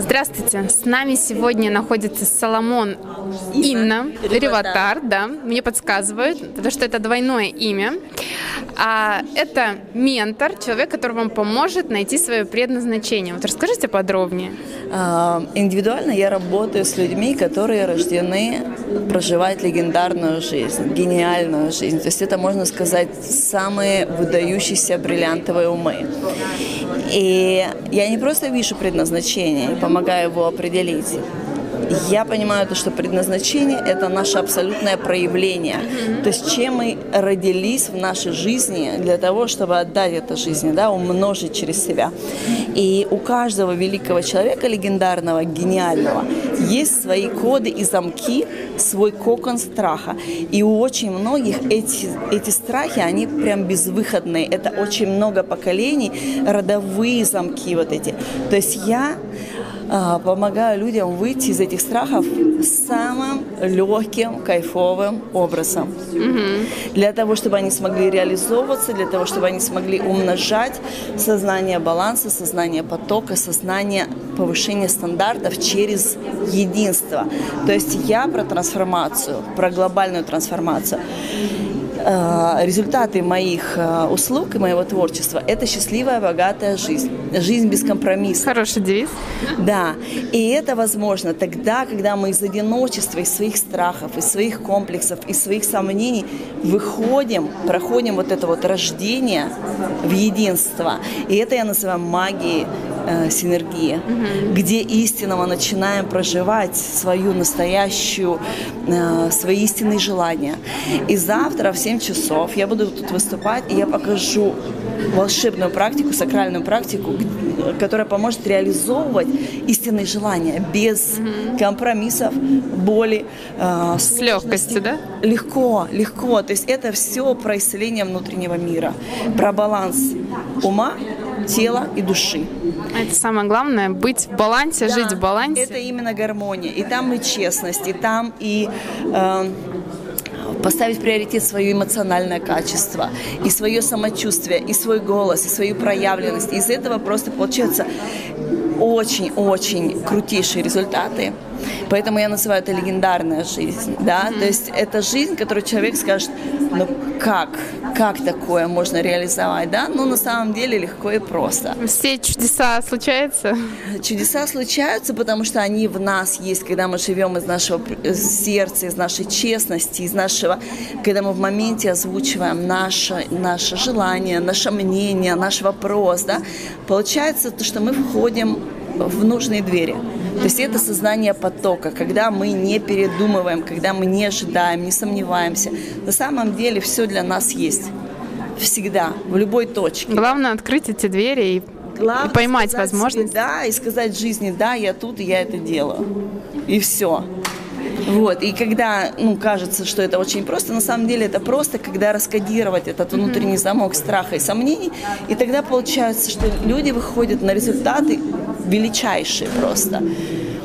Здравствуйте, с нами сегодня находится Соломон Инна, Реватар, да, мне подсказывают, потому что это двойное имя. А это ментор, человек, который вам поможет найти свое предназначение. Вот расскажите подробнее. А, индивидуально я работаю с людьми, которые рождены проживать легендарную жизнь, гениальную жизнь. То есть это, можно сказать, самые выдающиеся бриллиантовые умы. И я не просто вижу предназначение, помогаю его определить я понимаю то, что предназначение – это наше абсолютное проявление. То есть чем мы родились в нашей жизни для того, чтобы отдать это жизни, да, умножить через себя. И у каждого великого человека, легендарного, гениального, есть свои коды и замки, свой кокон страха. И у очень многих эти, эти страхи, они прям безвыходные. Это очень много поколений, родовые замки вот эти. То есть я помогаю людям выйти из этих страхов самым легким, кайфовым образом. Угу. Для того, чтобы они смогли реализовываться, для того, чтобы они смогли умножать сознание баланса, сознание потока, сознание повышения стандартов через единство. То есть я про трансформацию, про глобальную трансформацию. Э, результаты моих э, услуг и моего творчества – это счастливая, богатая жизнь. Жизнь без компромиссов. Хороший девиз. Да. И это возможно тогда, когда мы из одиночества, из своих страхов, из своих комплексов, из своих сомнений выходим, проходим вот это вот рождение в единство. И это я называю магией э, синергии, угу. где истинно мы начинаем проживать свою настоящую, э, свои истинные желания. И завтра в 7 часов я буду тут выступать, и я покажу волшебную практику, сакральную практику, которая поможет реализовывать истинные желания без угу. компромиссов, боли. Э, С легкостью, да? Легко, легко. То есть это все про исцеление внутреннего мира, про баланс ума, тела и души. Это самое главное, быть в балансе, да, жить в балансе. Это именно гармония. И там и честность, и там и э, поставить приоритет свое эмоциональное качество, и свое самочувствие, и свой голос, и свою проявленность. Из этого просто получается очень-очень крутейшие результаты. Поэтому я называю это легендарная жизнь, да, mm-hmm. то есть это жизнь, которую человек скажет, ну как, как такое можно реализовать, да, ну на самом деле легко и просто. Все чудеса случаются? Чудеса случаются, потому что они в нас есть, когда мы живем из нашего сердца, из нашей честности, из нашего, когда мы в моменте озвучиваем наше, наше желание, наше мнение, наш вопрос, да, получается то, что мы входим в нужные двери. То есть это сознание потока, когда мы не передумываем, когда мы не ожидаем, не сомневаемся. На самом деле все для нас есть. Всегда, в любой точке. Главное открыть эти двери и, Главное и поймать возможность. Себе, да, и сказать жизни, да, я тут, и я это делаю. И все. Вот. И когда, ну, кажется, что это очень просто, на самом деле это просто, когда раскодировать этот внутренний замок страха и сомнений, и тогда получается, что люди выходят на результаты величайшие просто.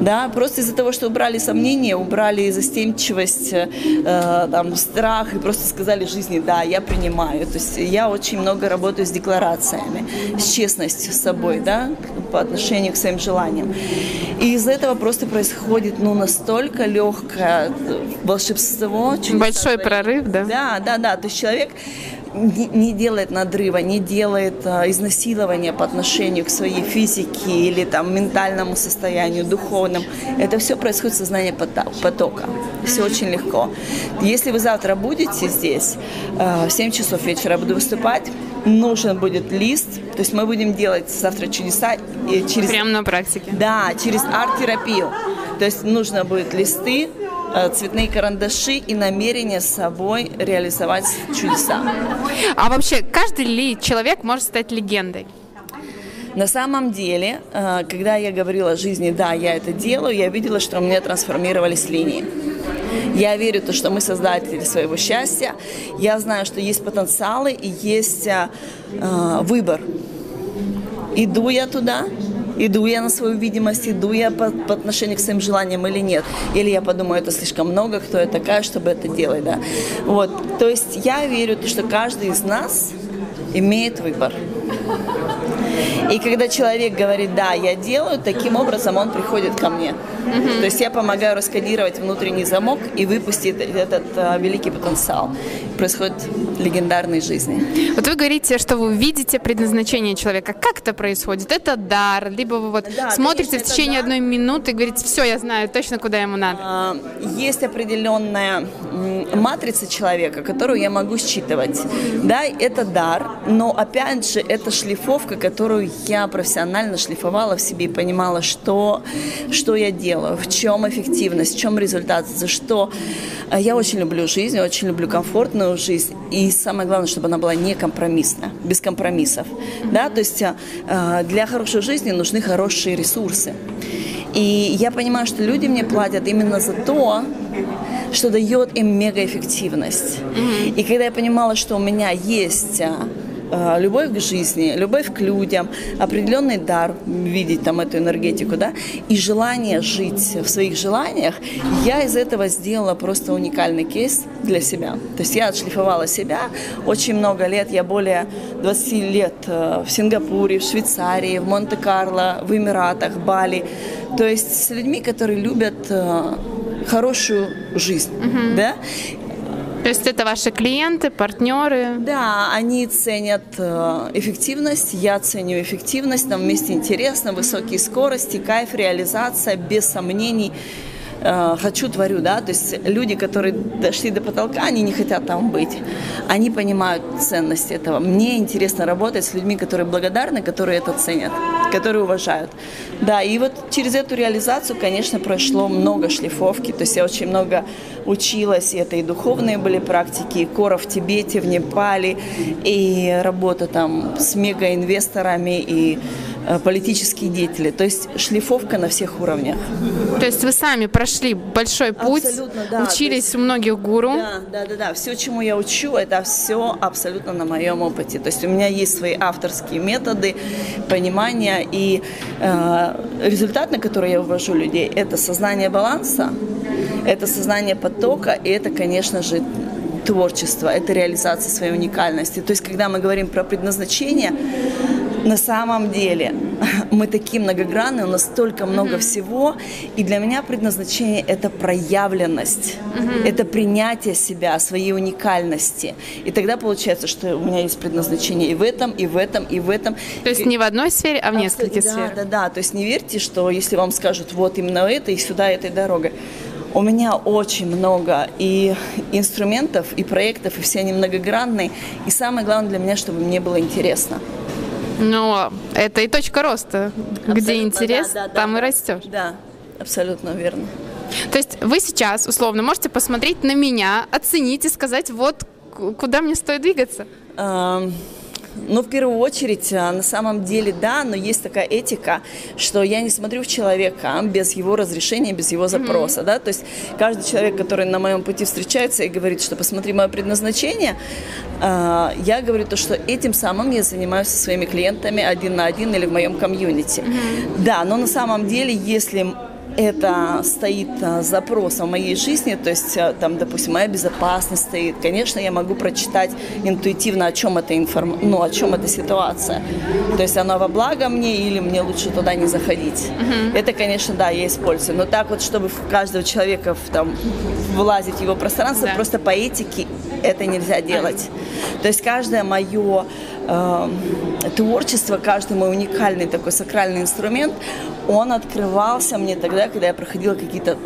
Да, просто из-за того, что убрали сомнения, убрали застенчивость, э, там, страх и просто сказали жизни, да, я принимаю. То есть я очень много работаю с декларациями, с честностью с собой, да, по отношению к своим желаниям. И из этого просто происходит, ну, настолько легкое волшебство. Большой прорыв, да? Да, да, да. То есть человек не, делает надрыва, не делает а, изнасилования по отношению к своей физике или там ментальному состоянию, духовному. Это все происходит в сознании потока. Все очень легко. Если вы завтра будете здесь, а, в 7 часов вечера буду выступать, нужен будет лист, то есть мы будем делать завтра чудеса через... Прямо на практике? Да, через арт-терапию. То есть нужно будет листы, цветные карандаши и намерение с собой реализовать чудеса. А вообще, каждый ли человек может стать легендой? На самом деле, э, когда я говорила о жизни, да, я это делаю, я видела, что у меня трансформировались линии. Я верю то, что мы создатели своего счастья. Я знаю, что есть потенциалы и есть э, выбор. Иду я туда, Иду я на свою видимость, иду я по, по отношению к своим желаниям или нет. Или я подумаю, это слишком много, кто я такая, чтобы это делать, да. Вот, то есть я верю, что каждый из нас имеет выбор. И когда человек говорит, да, я делаю, таким образом он приходит ко мне. Угу. То есть я помогаю раскодировать внутренний замок и выпустить этот а, великий потенциал. Происходит легендарной жизни. Вот вы говорите, что вы видите предназначение человека. Как это происходит? Это дар, либо вы вот да, смотрите конечно, в течение одной минуты и говорите, все, я знаю точно, куда ему надо. А, есть определенная матрица человека, которую я могу считывать. Да, это дар, но опять же, это шлифовка, которую я профессионально шлифовала в себе и понимала, что, что я делаю, в чем эффективность, в чем результат, за что. А, я очень люблю жизнь, очень люблю комфортную жизнь. И самое главное, чтобы она была не компромиссна, без компромиссов. Да, то есть а, для хорошей жизни нужны хорошие ресурсы. И я понимаю, что люди мне платят именно за то, что дает им мегаэффективность. Mm-hmm. И когда я понимала, что у меня есть а, а, любовь к жизни, любовь к людям, определенный дар видеть там эту энергетику, да, и желание жить в своих желаниях, я из этого сделала просто уникальный кейс для себя. То есть я отшлифовала себя очень много лет, я более 20 лет э, в Сингапуре, в Швейцарии, в Монте-Карло, в Эмиратах, Бали. То есть с людьми, которые любят э, хорошую жизнь, mm-hmm. да, то есть это ваши клиенты, партнеры? Да, они ценят э, эффективность, я ценю эффективность, нам вместе интересно, высокие скорости, кайф, реализация, без сомнений э, хочу, творю, да, то есть люди, которые дошли до потолка, они не хотят там быть, они понимают ценность этого. Мне интересно работать с людьми, которые благодарны, которые это ценят, которые уважают. Да, и вот через эту реализацию, конечно, прошло много шлифовки, то есть я очень много училась, и это и духовные были практики, и кора в Тибете, в Непале, и работа там с мегаинвесторами, и политические деятели. То есть шлифовка на всех уровнях. То есть вы сами прошли большой путь, да. учились есть, у многих гуру. Да, да, да, да. Все, чему я учу, это все абсолютно на моем опыте. То есть у меня есть свои авторские методы, понимания и э, результат, на который я вывожу людей, это сознание баланса, это сознание потока, и это, конечно же, творчество, это реализация своей уникальности. То есть, когда мы говорим про предназначение, на самом деле мы такие многогранные, у нас столько много mm-hmm. всего, и для меня предназначение это проявленность, mm-hmm. это принятие себя, своей уникальности. И тогда получается, что у меня есть предназначение и в этом, и в этом, и в этом. То есть не в одной сфере, а в нескольких да, сферах. Да, да, да. То есть не верьте, что если вам скажут вот именно это и сюда этой дорогой. У меня очень много и инструментов, и проектов, и все они многогранные. И самое главное для меня, чтобы мне было интересно. Но это и точка роста. Абсолютно, Где интерес, да, да, там да, и растешь. Да, абсолютно верно. То есть вы сейчас, условно, можете посмотреть на меня, оценить и сказать, вот куда мне стоит двигаться? Ну, в первую очередь, а, на самом деле, да, но есть такая этика, что я не смотрю в человека без его разрешения, без его запроса, mm-hmm. да, то есть каждый человек, который на моем пути встречается и говорит, что посмотри мое предназначение, а, я говорю то, что этим самым я занимаюсь со своими клиентами один на один или в моем комьюнити. Mm-hmm. Да, но на самом деле, если это стоит а, запросом моей жизни, то есть а, там, допустим, моя безопасность стоит, конечно, я могу прочитать интуитивно, о чем эта информ... ну, о чем эта ситуация. То есть она во благо мне или мне лучше туда не заходить. Uh-huh. Это, конечно, да, я использую. Но так вот, чтобы в каждого человека там, влазить в его пространство, да. просто по этике это нельзя делать. То есть каждое мое э, творчество, каждый мой уникальный такой сакральный инструмент, он открывался мне тогда, когда я проходила какие-то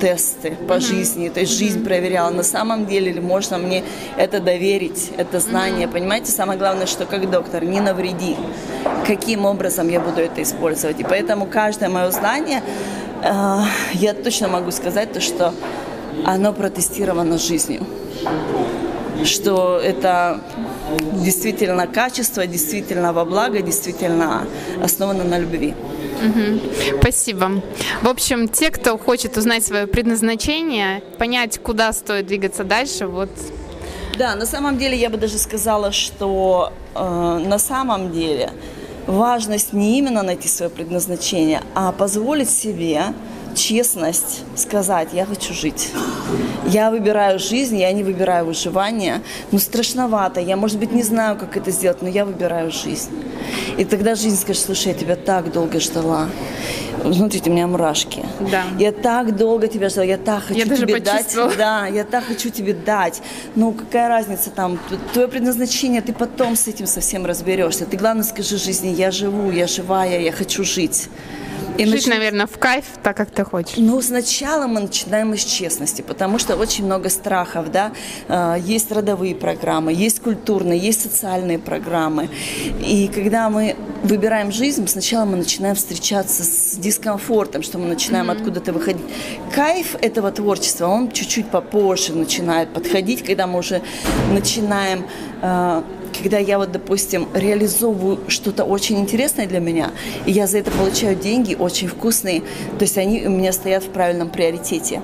тесты по mm-hmm. жизни, то есть жизнь проверяла, на самом деле ли можно мне это доверить, это знание, mm-hmm. понимаете, самое главное, что как доктор, не навреди, каким образом я буду это использовать, и поэтому каждое мое знание, э, я точно могу сказать то, что оно протестировано жизнью, что это действительно качество, действительно во благо, действительно основано на любви. Угу. Спасибо. В общем, те, кто хочет узнать свое предназначение, понять, куда стоит двигаться дальше, вот. Да, на самом деле я бы даже сказала, что э, на самом деле важность не именно найти свое предназначение, а позволить себе честность сказать, я хочу жить. Я выбираю жизнь, я не выбираю выживание. Ну, страшновато. Я, может быть, не знаю, как это сделать, но я выбираю жизнь. И тогда жизнь скажет, слушай, я тебя так долго ждала. Смотрите, у меня мурашки. Да. Я так долго тебя ждала, я так хочу Я даже тебе дать. почувствовала. Да, я так хочу тебе дать. Ну, какая разница там, твое предназначение, ты потом с этим совсем разберешься. Ты, главное, скажи жизни, я живу, я живая, я хочу жить. И Жить, нач- наверное, в кайф, так как ты хочешь. ну, сначала мы начинаем из честности, потому что очень много страхов, да. Э, Есть родовые программы, есть культурные, есть социальные программы. И когда мы выбираем жизнь, сначала мы начинаем встречаться с дискомфортом, что мы начинаем откуда-то выходить. Кайф этого творчества, он чуть-чуть попозже начинает подходить, когда мы уже начинаем э, когда я вот, допустим, реализовываю что-то очень интересное для меня, и я за это получаю деньги очень вкусные, то есть они у меня стоят в правильном приоритете.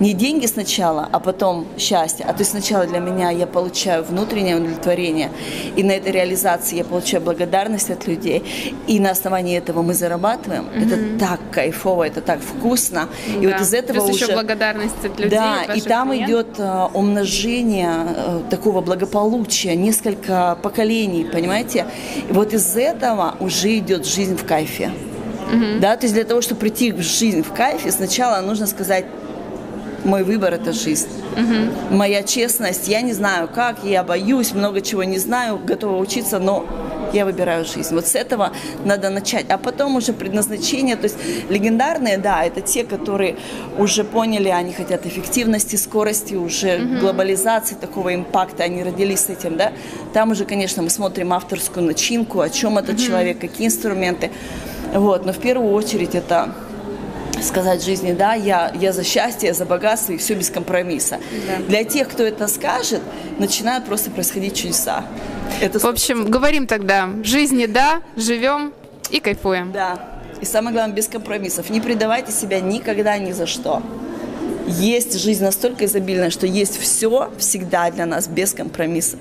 Не деньги сначала, а потом счастье. А то есть сначала для меня я получаю внутреннее удовлетворение, и на этой реализации я получаю благодарность от людей, и на основании этого мы зарабатываем. Это так кайфово, это так вкусно. И Да. вот из этого Плюс уже... еще благодарность от людей. Да, и там клиентов. идет э, умножение э, такого благополучия, несколько поколений, понимаете? И вот из этого уже идет жизнь в кайфе. Да, то есть для того, чтобы прийти в жизнь в кайфе, сначала нужно сказать, мой выбор это жизнь. Моя честность, я не знаю как, я боюсь, много чего не знаю, готова учиться, но я выбираю жизнь. Вот с этого надо начать. А потом уже предназначение, то есть легендарные, да, это те, которые уже поняли, они хотят эффективности, скорости, уже глобализации, такого импакта, они родились с этим, да. Там уже, конечно, мы смотрим авторскую начинку, о чем этот человек, какие инструменты. Вот, но в первую очередь это сказать жизни, да, я, я за счастье, я за богатство, и все без компромисса. Для тех, кто это скажет, начинают просто происходить чудеса. Это В общем, говорим тогда, жизни да, живем и кайфуем. Да. И самое главное, без компромиссов. Не предавайте себя никогда ни за что. Есть жизнь настолько изобильная, что есть все всегда для нас без компромиссов.